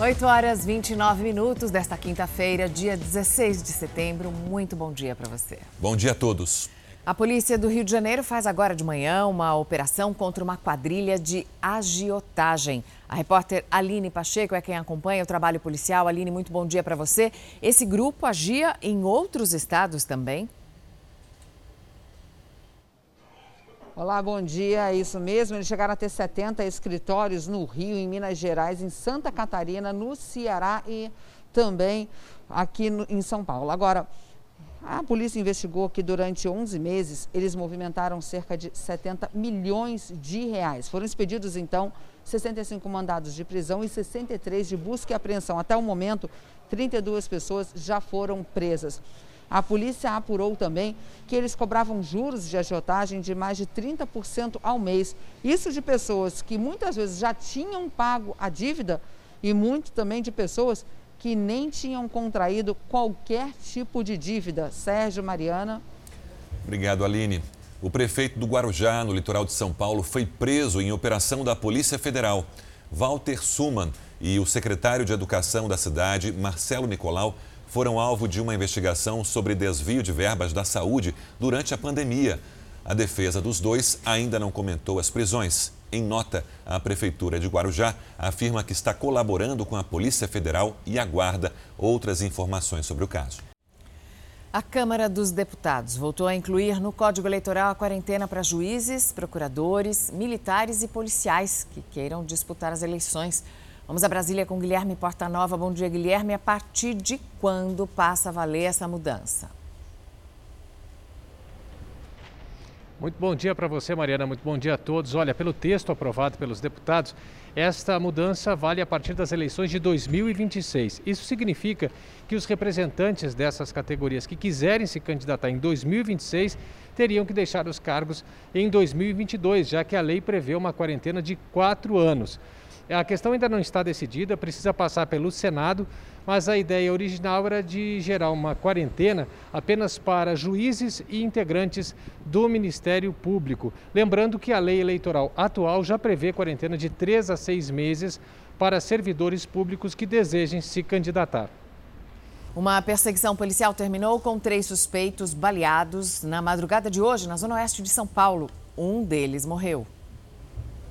8 horas 29 minutos desta quinta-feira, dia 16 de setembro. Muito bom dia para você. Bom dia a todos. A polícia do Rio de Janeiro faz agora de manhã uma operação contra uma quadrilha de agiotagem. A repórter Aline Pacheco é quem acompanha o trabalho policial. Aline, muito bom dia para você. Esse grupo agia em outros estados também? Olá, bom dia. É isso mesmo. Eles chegaram a ter 70 escritórios no Rio, em Minas Gerais, em Santa Catarina, no Ceará e também aqui no, em São Paulo. Agora, a polícia investigou que durante 11 meses eles movimentaram cerca de 70 milhões de reais. Foram expedidos, então, 65 mandados de prisão e 63 de busca e apreensão. Até o momento, 32 pessoas já foram presas. A polícia apurou também que eles cobravam juros de agiotagem de mais de 30% ao mês. Isso de pessoas que muitas vezes já tinham pago a dívida e muito também de pessoas que nem tinham contraído qualquer tipo de dívida. Sérgio Mariana. Obrigado, Aline. O prefeito do Guarujá, no litoral de São Paulo, foi preso em operação da Polícia Federal. Walter Suman e o secretário de Educação da cidade, Marcelo Nicolau, foram alvo de uma investigação sobre desvio de verbas da saúde durante a pandemia. A defesa dos dois ainda não comentou as prisões. Em nota, a Prefeitura de Guarujá afirma que está colaborando com a Polícia Federal e aguarda outras informações sobre o caso. A Câmara dos Deputados voltou a incluir no Código Eleitoral a quarentena para juízes, procuradores, militares e policiais que queiram disputar as eleições. Vamos a Brasília com Guilherme Portanova. Bom dia, Guilherme. A partir de quando passa a valer essa mudança? Muito bom dia para você, Mariana. Muito bom dia a todos. Olha, pelo texto aprovado pelos deputados, esta mudança vale a partir das eleições de 2026. Isso significa que os representantes dessas categorias que quiserem se candidatar em 2026 teriam que deixar os cargos em 2022, já que a lei prevê uma quarentena de quatro anos. A questão ainda não está decidida, precisa passar pelo Senado, mas a ideia original era de gerar uma quarentena apenas para juízes e integrantes do Ministério Público. Lembrando que a lei eleitoral atual já prevê quarentena de três a seis meses para servidores públicos que desejem se candidatar. Uma perseguição policial terminou com três suspeitos baleados na madrugada de hoje, na zona oeste de São Paulo. Um deles morreu.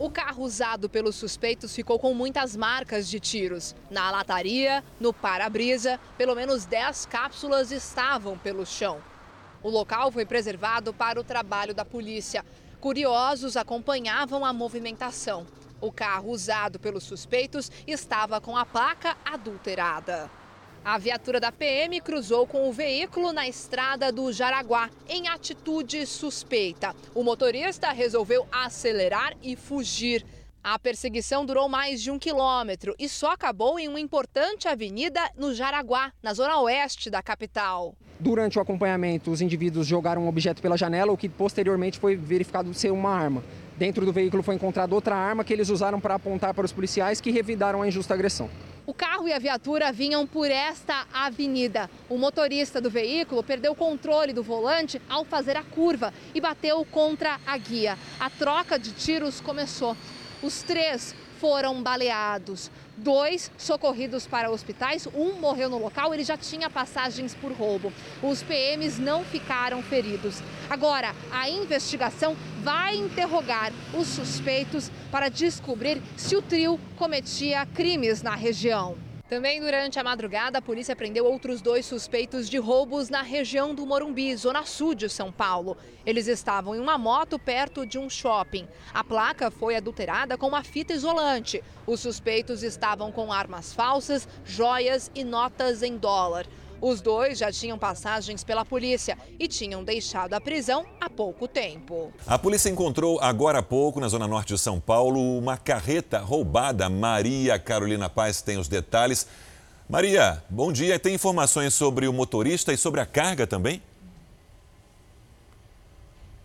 O carro usado pelos suspeitos ficou com muitas marcas de tiros. Na lataria, no para-brisa, pelo menos 10 cápsulas estavam pelo chão. O local foi preservado para o trabalho da polícia. Curiosos acompanhavam a movimentação. O carro usado pelos suspeitos estava com a placa adulterada. A viatura da PM cruzou com o veículo na estrada do Jaraguá, em atitude suspeita. O motorista resolveu acelerar e fugir. A perseguição durou mais de um quilômetro e só acabou em uma importante avenida no Jaraguá, na zona oeste da capital. Durante o acompanhamento, os indivíduos jogaram um objeto pela janela, o que posteriormente foi verificado ser uma arma. Dentro do veículo foi encontrada outra arma que eles usaram para apontar para os policiais que revidaram a injusta agressão. O carro e a viatura vinham por esta avenida. O motorista do veículo perdeu o controle do volante ao fazer a curva e bateu contra a guia. A troca de tiros começou. Os três foram baleados. Dois socorridos para hospitais, um morreu no local, ele já tinha passagens por roubo. Os PMs não ficaram feridos. Agora, a investigação vai interrogar os suspeitos para descobrir se o trio cometia crimes na região. Também durante a madrugada, a polícia prendeu outros dois suspeitos de roubos na região do Morumbi, zona sul de São Paulo. Eles estavam em uma moto perto de um shopping. A placa foi adulterada com uma fita isolante. Os suspeitos estavam com armas falsas, joias e notas em dólar. Os dois já tinham passagens pela polícia e tinham deixado a prisão há pouco tempo. A polícia encontrou agora há pouco, na zona norte de São Paulo, uma carreta roubada. Maria Carolina Paz tem os detalhes. Maria, bom dia. Tem informações sobre o motorista e sobre a carga também?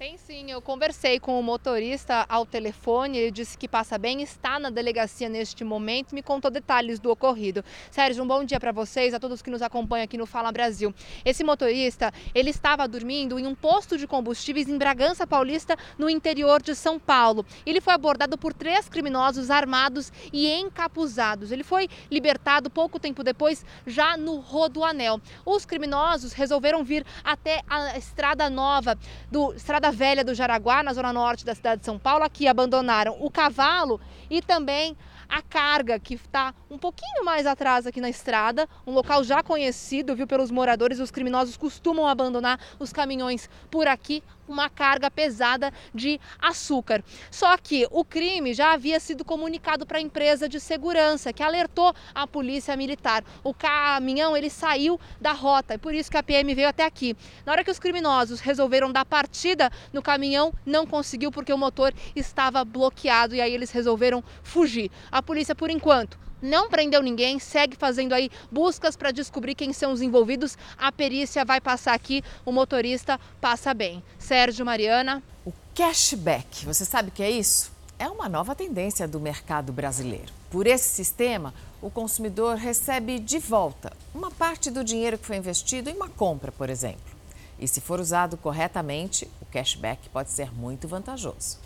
Tem sim, eu conversei com o motorista ao telefone, ele disse que passa bem, está na delegacia neste momento, me contou detalhes do ocorrido. Sérgio, um bom dia para vocês, a todos que nos acompanham aqui no Fala Brasil. Esse motorista, ele estava dormindo em um posto de combustíveis em Bragança Paulista, no interior de São Paulo. Ele foi abordado por três criminosos armados e encapuzados. Ele foi libertado pouco tempo depois, já no Rodoanel. Os criminosos resolveram vir até a Estrada Nova, do Estrada Velha do Jaraguá, na zona norte da cidade de São Paulo. Aqui abandonaram o cavalo e também a carga, que está um pouquinho mais atrás aqui na estrada, um local já conhecido, viu, pelos moradores. Os criminosos costumam abandonar os caminhões por aqui, uma carga pesada de açúcar. Só que o crime já havia sido comunicado para a empresa de segurança, que alertou a polícia militar. O caminhão ele saiu da rota e por isso que a PM veio até aqui. Na hora que os criminosos resolveram dar partida no caminhão, não conseguiu porque o motor estava bloqueado e aí eles resolveram fugir. A polícia, por enquanto, não prendeu ninguém, segue fazendo aí buscas para descobrir quem são os envolvidos. A perícia vai passar aqui, o motorista passa bem. Sérgio Mariana. O cashback, você sabe o que é isso? É uma nova tendência do mercado brasileiro. Por esse sistema, o consumidor recebe de volta uma parte do dinheiro que foi investido em uma compra, por exemplo. E se for usado corretamente, o cashback pode ser muito vantajoso.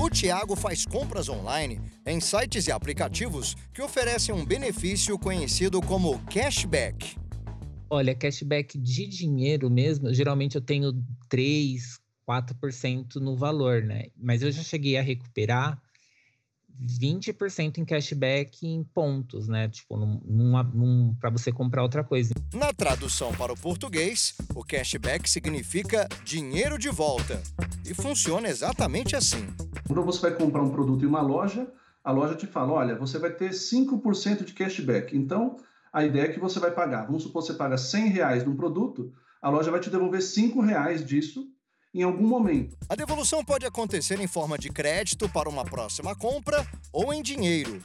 O Tiago faz compras online em sites e aplicativos que oferecem um benefício conhecido como cashback. Olha, cashback de dinheiro mesmo, geralmente eu tenho 3, 4% no valor, né? Mas eu já cheguei a recuperar 20% em cashback em pontos, né? Tipo, para você comprar outra coisa. Na tradução para o português, o cashback significa dinheiro de volta. E funciona exatamente assim. Quando você vai comprar um produto em uma loja, a loja te fala: olha, você vai ter 5% de cashback. Então, a ideia é que você vai pagar. Vamos supor que você paga 100 reais num produto, a loja vai te devolver 5 reais disso em algum momento. A devolução pode acontecer em forma de crédito para uma próxima compra ou em dinheiro.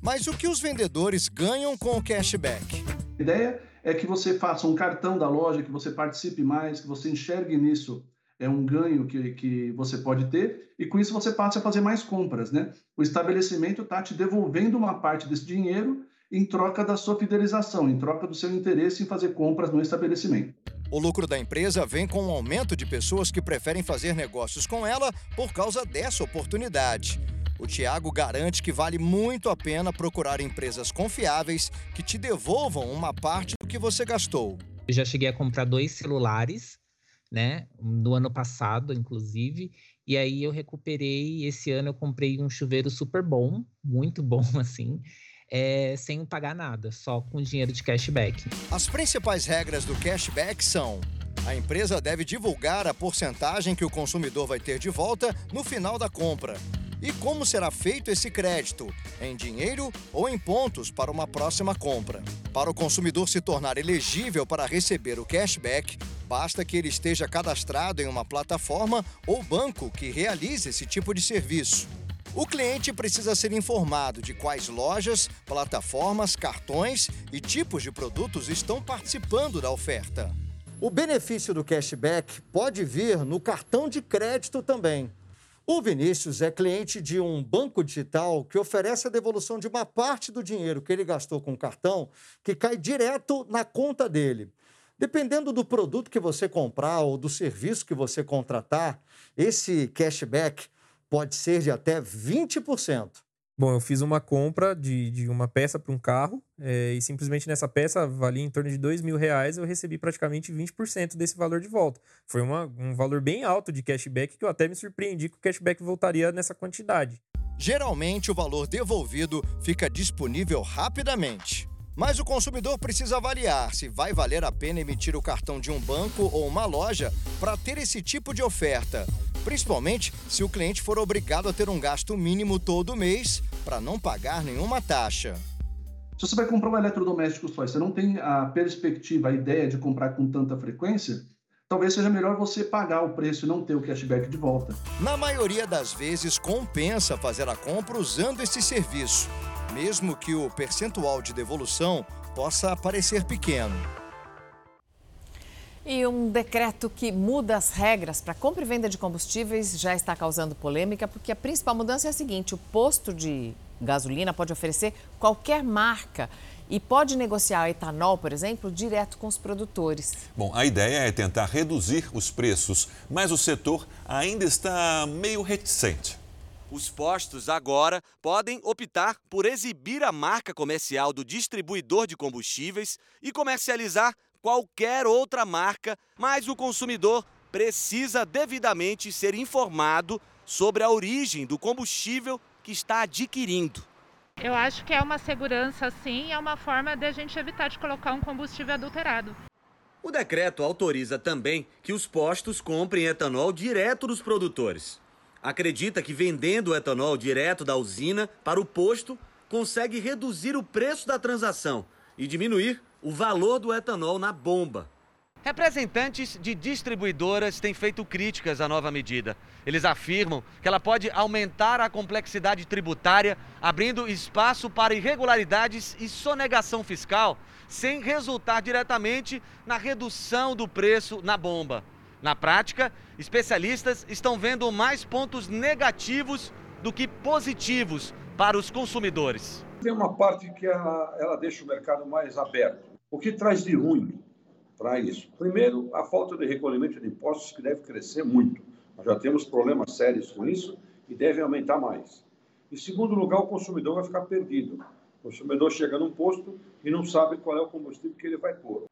Mas o que os vendedores ganham com o cashback? A ideia é que você faça um cartão da loja, que você participe mais, que você enxergue nisso é um ganho que, que você pode ter, e com isso você passa a fazer mais compras, né? O estabelecimento está te devolvendo uma parte desse dinheiro em troca da sua fidelização, em troca do seu interesse em fazer compras no estabelecimento. O lucro da empresa vem com um aumento de pessoas que preferem fazer negócios com ela por causa dessa oportunidade. O Tiago garante que vale muito a pena procurar empresas confiáveis que te devolvam uma parte do que você gastou. Eu já cheguei a comprar dois celulares, né? No ano passado, inclusive. E aí eu recuperei. Esse ano eu comprei um chuveiro super bom, muito bom, assim é, sem pagar nada, só com dinheiro de cashback. As principais regras do cashback são: a empresa deve divulgar a porcentagem que o consumidor vai ter de volta no final da compra. E como será feito esse crédito? Em dinheiro ou em pontos para uma próxima compra? Para o consumidor se tornar elegível para receber o cashback, basta que ele esteja cadastrado em uma plataforma ou banco que realize esse tipo de serviço. O cliente precisa ser informado de quais lojas, plataformas, cartões e tipos de produtos estão participando da oferta. O benefício do cashback pode vir no cartão de crédito também. O Vinícius é cliente de um banco digital que oferece a devolução de uma parte do dinheiro que ele gastou com o cartão, que cai direto na conta dele. Dependendo do produto que você comprar ou do serviço que você contratar, esse cashback pode ser de até 20%. Bom, eu fiz uma compra de, de uma peça para um carro é, e simplesmente nessa peça valia em torno de dois mil reais eu recebi praticamente 20% desse valor de volta. Foi uma, um valor bem alto de cashback que eu até me surpreendi que o cashback voltaria nessa quantidade. Geralmente o valor devolvido fica disponível rapidamente. Mas o consumidor precisa avaliar se vai valer a pena emitir o cartão de um banco ou uma loja para ter esse tipo de oferta principalmente se o cliente for obrigado a ter um gasto mínimo todo mês para não pagar nenhuma taxa. Se você vai comprar um eletrodoméstico só e você não tem a perspectiva, a ideia de comprar com tanta frequência, talvez seja melhor você pagar o preço e não ter o cashback de volta. Na maioria das vezes, compensa fazer a compra usando esse serviço, mesmo que o percentual de devolução possa parecer pequeno. E um decreto que muda as regras para compra e venda de combustíveis já está causando polêmica, porque a principal mudança é a seguinte: o posto de gasolina pode oferecer qualquer marca e pode negociar etanol, por exemplo, direto com os produtores. Bom, a ideia é tentar reduzir os preços, mas o setor ainda está meio reticente. Os postos agora podem optar por exibir a marca comercial do distribuidor de combustíveis e comercializar qualquer outra marca, mas o consumidor precisa devidamente ser informado sobre a origem do combustível que está adquirindo. Eu acho que é uma segurança, sim, é uma forma de a gente evitar de colocar um combustível adulterado. O decreto autoriza também que os postos comprem etanol direto dos produtores. Acredita que vendendo o etanol direto da usina para o posto consegue reduzir o preço da transação e diminuir o valor do etanol na bomba. Representantes de distribuidoras têm feito críticas à nova medida. Eles afirmam que ela pode aumentar a complexidade tributária, abrindo espaço para irregularidades e sonegação fiscal, sem resultar diretamente na redução do preço na bomba. Na prática, especialistas estão vendo mais pontos negativos do que positivos para os consumidores. Tem uma parte que ela, ela deixa o mercado mais aberto. O que traz de ruim para isso? Primeiro, a falta de recolhimento de impostos, que deve crescer muito. Nós já temos problemas sérios com isso e deve aumentar mais. Em segundo lugar, o consumidor vai ficar perdido. O consumidor chega num posto e não sabe qual é o combustível que ele vai pôr.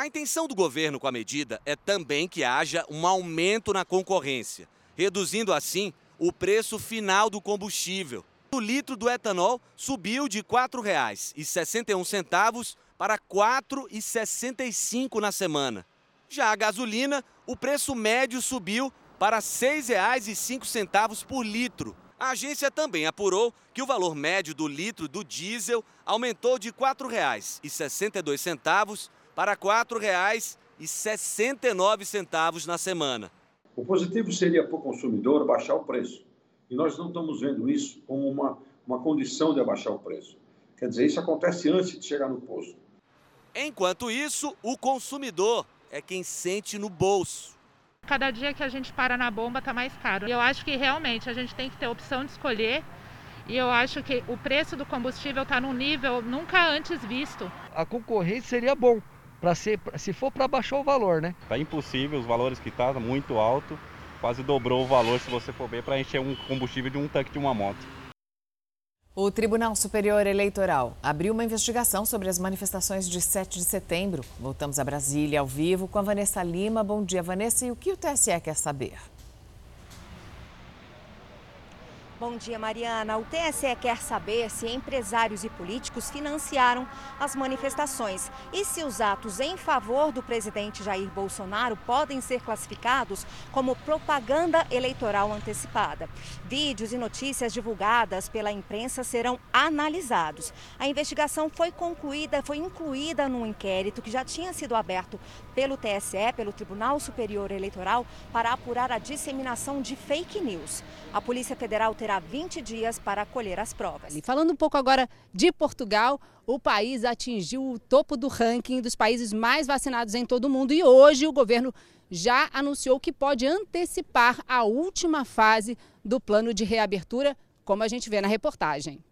A intenção do governo com a medida é também que haja um aumento na concorrência, reduzindo assim o preço final do combustível. O litro do etanol subiu de R$ 4,61 para R$ 4,65 na semana. Já a gasolina, o preço médio subiu para R$ 6,05 por litro. A agência também apurou que o valor médio do litro do diesel aumentou de R$ 4,62 para R$ 4,69 na semana. O positivo seria para o consumidor baixar o preço. E nós não estamos vendo isso como uma, uma condição de abaixar o preço. Quer dizer, isso acontece antes de chegar no posto. Enquanto isso, o consumidor é quem sente no bolso. Cada dia que a gente para na bomba está mais caro. E eu acho que realmente a gente tem que ter a opção de escolher. E eu acho que o preço do combustível está num nível nunca antes visto. A concorrência seria bom para ser, se for para baixar o valor, né? Tá impossível, os valores que tá muito alto, quase dobrou o valor se você for ver para encher um combustível de um tanque de uma moto. O Tribunal Superior Eleitoral abriu uma investigação sobre as manifestações de 7 de setembro. Voltamos a Brasília ao vivo com a Vanessa Lima. Bom dia, Vanessa. E o que o TSE quer saber? Bom dia, Mariana. O TSE quer saber se empresários e políticos financiaram as manifestações e se os atos em favor do presidente Jair Bolsonaro podem ser classificados como propaganda eleitoral antecipada. Vídeos e notícias divulgadas pela imprensa serão analisados. A investigação foi concluída, foi incluída num inquérito que já tinha sido aberto pelo TSE, pelo Tribunal Superior Eleitoral, para apurar a disseminação de fake news. A Polícia Federal terá terá 20 dias para colher as provas. E falando um pouco agora de Portugal, o país atingiu o topo do ranking dos países mais vacinados em todo o mundo e hoje o governo já anunciou que pode antecipar a última fase do plano de reabertura, como a gente vê na reportagem.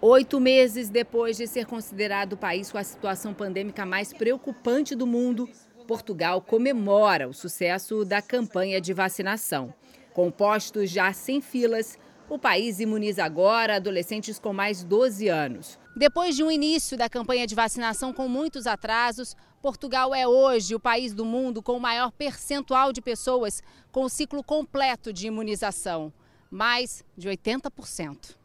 Oito meses depois de ser considerado o país com a situação pandêmica mais preocupante do mundo, Portugal comemora o sucesso da campanha de vacinação. Com postos já sem filas, o país imuniza agora adolescentes com mais 12 anos. Depois de um início da campanha de vacinação com muitos atrasos, Portugal é hoje o país do mundo com o maior percentual de pessoas com o ciclo completo de imunização mais de 80%.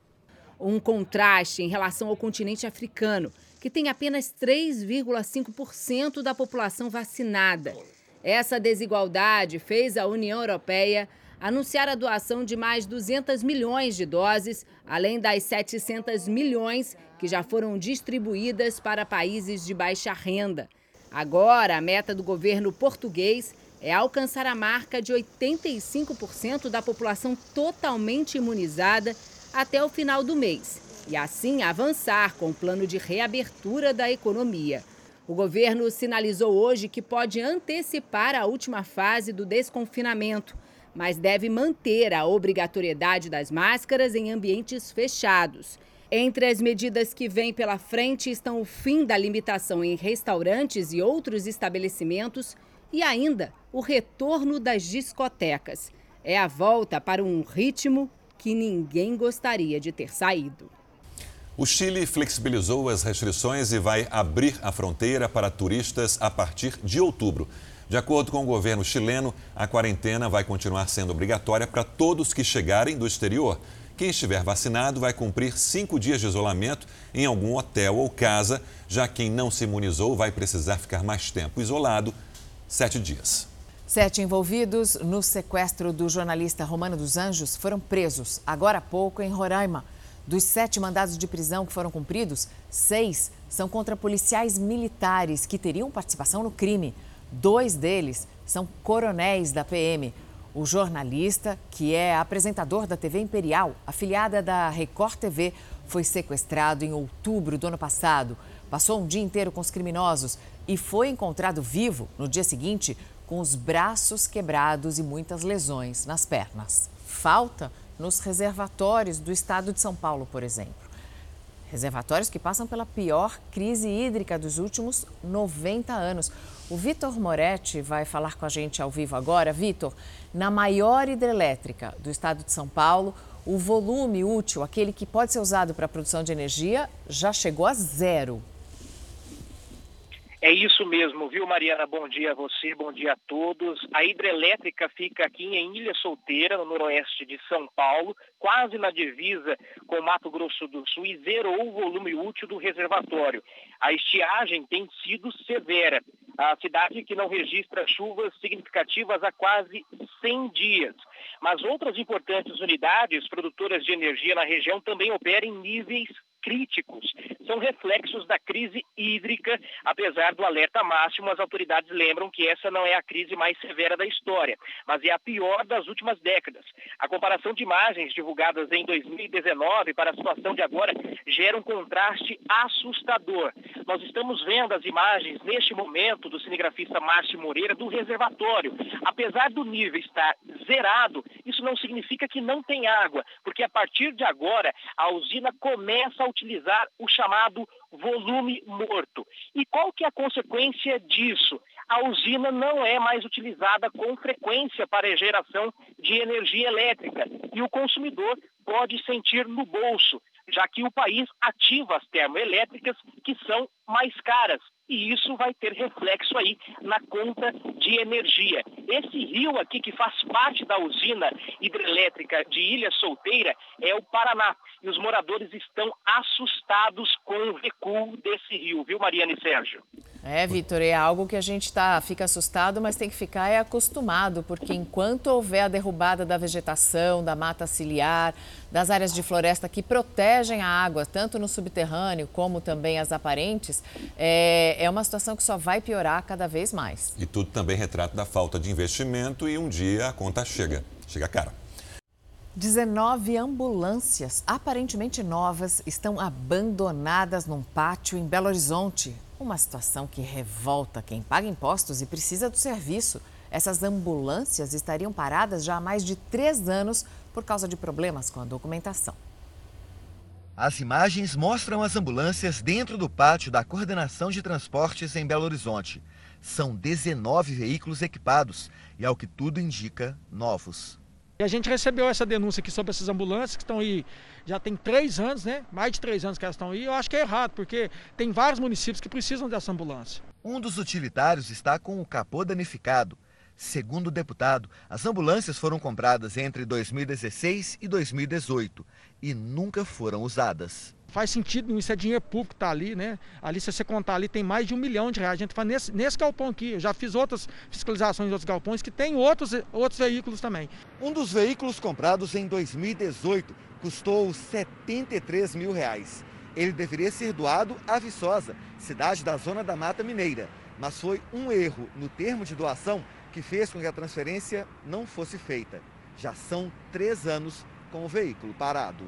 Um contraste em relação ao continente africano, que tem apenas 3,5% da população vacinada. Essa desigualdade fez a União Europeia anunciar a doação de mais 200 milhões de doses, além das 700 milhões que já foram distribuídas para países de baixa renda. Agora, a meta do governo português é alcançar a marca de 85% da população totalmente imunizada até o final do mês e assim avançar com o plano de reabertura da economia. O governo sinalizou hoje que pode antecipar a última fase do desconfinamento, mas deve manter a obrigatoriedade das máscaras em ambientes fechados. Entre as medidas que vêm pela frente estão o fim da limitação em restaurantes e outros estabelecimentos e ainda o retorno das discotecas. É a volta para um ritmo que ninguém gostaria de ter saído. O Chile flexibilizou as restrições e vai abrir a fronteira para turistas a partir de outubro. De acordo com o governo chileno, a quarentena vai continuar sendo obrigatória para todos que chegarem do exterior. Quem estiver vacinado vai cumprir cinco dias de isolamento em algum hotel ou casa. Já quem não se imunizou vai precisar ficar mais tempo isolado sete dias. Sete envolvidos no sequestro do jornalista Romano dos Anjos foram presos agora há pouco em Roraima. Dos sete mandados de prisão que foram cumpridos, seis são contra policiais militares que teriam participação no crime. Dois deles são coronéis da PM. O jornalista, que é apresentador da TV Imperial, afiliada da Record TV, foi sequestrado em outubro do ano passado. Passou um dia inteiro com os criminosos e foi encontrado vivo no dia seguinte com os braços quebrados e muitas lesões nas pernas. Falta nos reservatórios do estado de São Paulo, por exemplo. Reservatórios que passam pela pior crise hídrica dos últimos 90 anos. O Vitor Moretti vai falar com a gente ao vivo agora. Vitor, na maior hidrelétrica do estado de São Paulo, o volume útil, aquele que pode ser usado para a produção de energia, já chegou a zero. É isso mesmo, viu, Mariana? Bom dia a você, bom dia a todos. A hidrelétrica fica aqui em Ilha Solteira, no noroeste de São Paulo, quase na divisa com Mato Grosso do Sul e zerou o volume útil do reservatório. A estiagem tem sido severa. A cidade que não registra chuvas significativas há quase 100 dias. Mas outras importantes unidades produtoras de energia na região também operam em níveis críticos. São reflexos da crise hídrica. Apesar do alerta máximo, as autoridades lembram que essa não é a crise mais severa da história, mas é a pior das últimas décadas. A comparação de imagens divulgadas em 2019 para a situação de agora gera um contraste assustador. Nós estamos vendo as imagens neste momento do cinegrafista Márcio Moreira do reservatório. Apesar do nível estar zerado, isso não significa que não tem água, porque a partir de agora a usina começa a utilizar o chamado volume morto. E qual que é a consequência disso? A usina não é mais utilizada com frequência para geração de energia elétrica e o consumidor pode sentir no bolso, já que o país ativa as termoelétricas que são mais caras e isso vai ter reflexo aí na conta de energia. Esse rio aqui que faz parte da usina hidrelétrica de Ilha Solteira é o Paraná e os moradores estão assustados com o recuo desse rio, viu, Mariana e Sérgio? É, Vitor, é algo que a gente tá, fica assustado, mas tem que ficar é acostumado, porque enquanto houver a derrubada da vegetação, da mata ciliar, das áreas de floresta que protegem a água, tanto no subterrâneo como também as aparentes, é, é uma situação que só vai piorar cada vez mais. E tudo também retrato da falta de investimento e um dia a conta chega, chega cara. 19 ambulâncias, aparentemente novas, estão abandonadas num pátio em Belo Horizonte. Uma situação que revolta quem paga impostos e precisa do serviço. Essas ambulâncias estariam paradas já há mais de três anos por causa de problemas com a documentação. As imagens mostram as ambulâncias dentro do pátio da Coordenação de Transportes em Belo Horizonte. São 19 veículos equipados e, ao que tudo indica, novos. E a gente recebeu essa denúncia aqui sobre essas ambulâncias que estão aí, já tem três anos, né? Mais de três anos que elas estão aí. Eu acho que é errado, porque tem vários municípios que precisam dessa ambulância. Um dos utilitários está com o capô danificado. Segundo o deputado, as ambulâncias foram compradas entre 2016 e 2018 e nunca foram usadas. Faz sentido, isso é dinheiro público que está ali, né? Ali, se você contar ali, tem mais de um milhão de reais. A gente faz nesse, nesse galpão aqui. Eu já fiz outras fiscalizações de outros galpões que tem outros, outros veículos também. Um dos veículos comprados em 2018 custou 73 mil reais. Ele deveria ser doado à Viçosa, cidade da zona da Mata Mineira. Mas foi um erro no termo de doação que fez com que a transferência não fosse feita. Já são três anos com o veículo parado.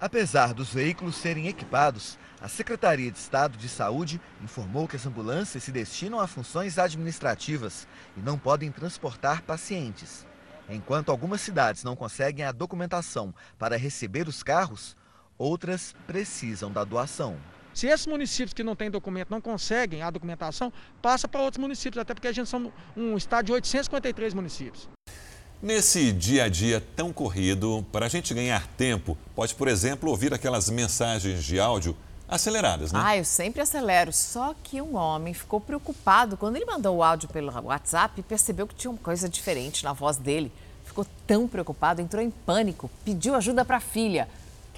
Apesar dos veículos serem equipados, a Secretaria de Estado de Saúde informou que as ambulâncias se destinam a funções administrativas e não podem transportar pacientes. Enquanto algumas cidades não conseguem a documentação para receber os carros, outras precisam da doação. Se esses municípios que não têm documento não conseguem a documentação, passa para outros municípios, até porque a gente são um estado de 853 municípios. Nesse dia a dia tão corrido, para a gente ganhar tempo, pode, por exemplo, ouvir aquelas mensagens de áudio aceleradas, né? Ah, eu sempre acelero. Só que um homem ficou preocupado quando ele mandou o áudio pelo WhatsApp e percebeu que tinha uma coisa diferente na voz dele. Ficou tão preocupado, entrou em pânico, pediu ajuda para a filha.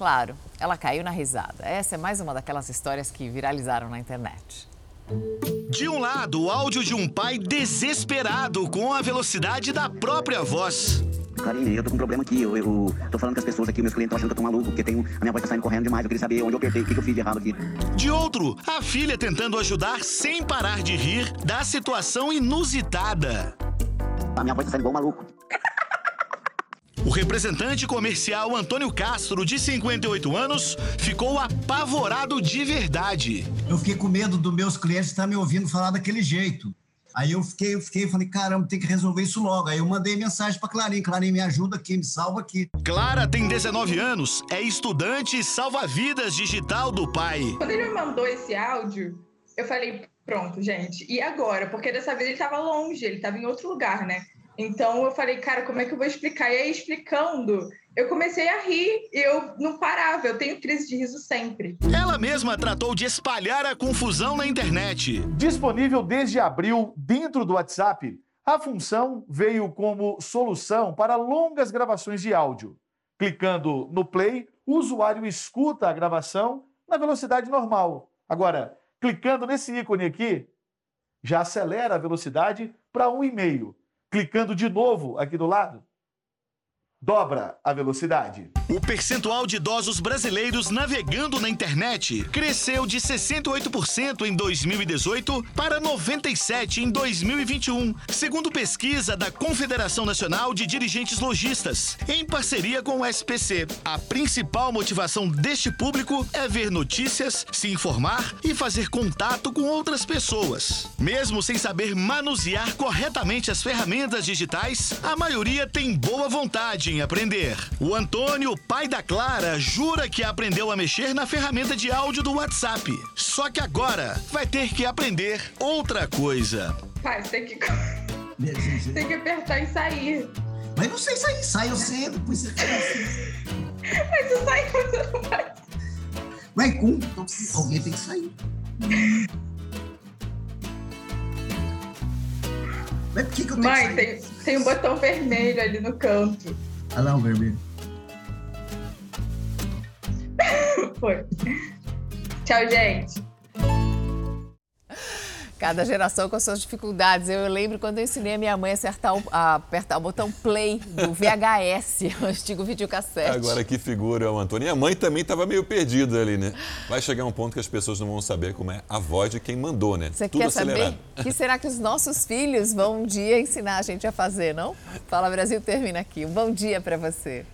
Claro, ela caiu na risada. Essa é mais uma daquelas histórias que viralizaram na internet. De um lado, o áudio de um pai desesperado com a velocidade da própria voz. Karine, eu tô com um problema aqui. Eu, eu tô falando com as pessoas aqui, meus clientes estão achando que eu tô maluco, porque tem um, a minha voz tá saindo correndo demais. Eu queria saber onde eu apertei, o que, que eu fiz de errado aqui. De outro, a filha tentando ajudar sem parar de rir da situação inusitada. A minha voz tá saindo igual um maluco. O representante comercial Antônio Castro, de 58 anos, ficou apavorado de verdade. Eu fiquei com medo dos meus clientes estar me ouvindo falar daquele jeito. Aí eu fiquei, eu fiquei, falei, caramba, tem que resolver isso logo. Aí eu mandei mensagem para Clarim, Clarim me ajuda aqui, me salva aqui. Clara tem 19 anos, é estudante e salva-vidas digital do pai. Quando ele me mandou esse áudio, eu falei, pronto, gente, e agora? Porque dessa vez ele estava longe, ele estava em outro lugar, né? Então eu falei, cara, como é que eu vou explicar? E aí, explicando, eu comecei a rir e eu não parava, eu tenho crise de riso sempre. Ela mesma tratou de espalhar a confusão na internet. Disponível desde abril dentro do WhatsApp, a função veio como solução para longas gravações de áudio. Clicando no play, o usuário escuta a gravação na velocidade normal. Agora, clicando nesse ícone aqui, já acelera a velocidade para 1,5 clicando de novo aqui do lado, dobra a velocidade. O percentual de idosos brasileiros navegando na internet cresceu de 68% em 2018 para 97% em 2021, segundo pesquisa da Confederação Nacional de Dirigentes Logistas, em parceria com o SPC. A principal motivação deste público é ver notícias, se informar e fazer contato com outras pessoas. Mesmo sem saber manusear corretamente as ferramentas digitais, a maioria tem boa vontade em aprender. O Antônio, pai da Clara, jura que aprendeu a mexer na ferramenta de áudio do WhatsApp. Só que agora vai ter que aprender outra coisa. Pai, você tem que. tem que apertar e sair. Mas não sei sair, sai eu sei, depois você assim. Mas tu sai quando você não vai. Vai com, então, alguém tem que sair. Mas por que, que eu tenho Mãe, que tem, tem um botão vermelho ali no canto. Ah lá, o vermelho. Foi. Tchau, gente. Cada geração com as suas dificuldades. Eu lembro quando eu ensinei a minha mãe a, acertar o, a apertar o botão play do VHS, o antigo videocassete. Agora que figura o Antônio. E a mãe também estava meio perdida ali, né? Vai chegar um ponto que as pessoas não vão saber como é a voz de quem mandou, né? Você Tudo quer acelerado. saber o que será que os nossos filhos vão um dia ensinar a gente a fazer, não? Fala Brasil termina aqui. Um bom dia para você.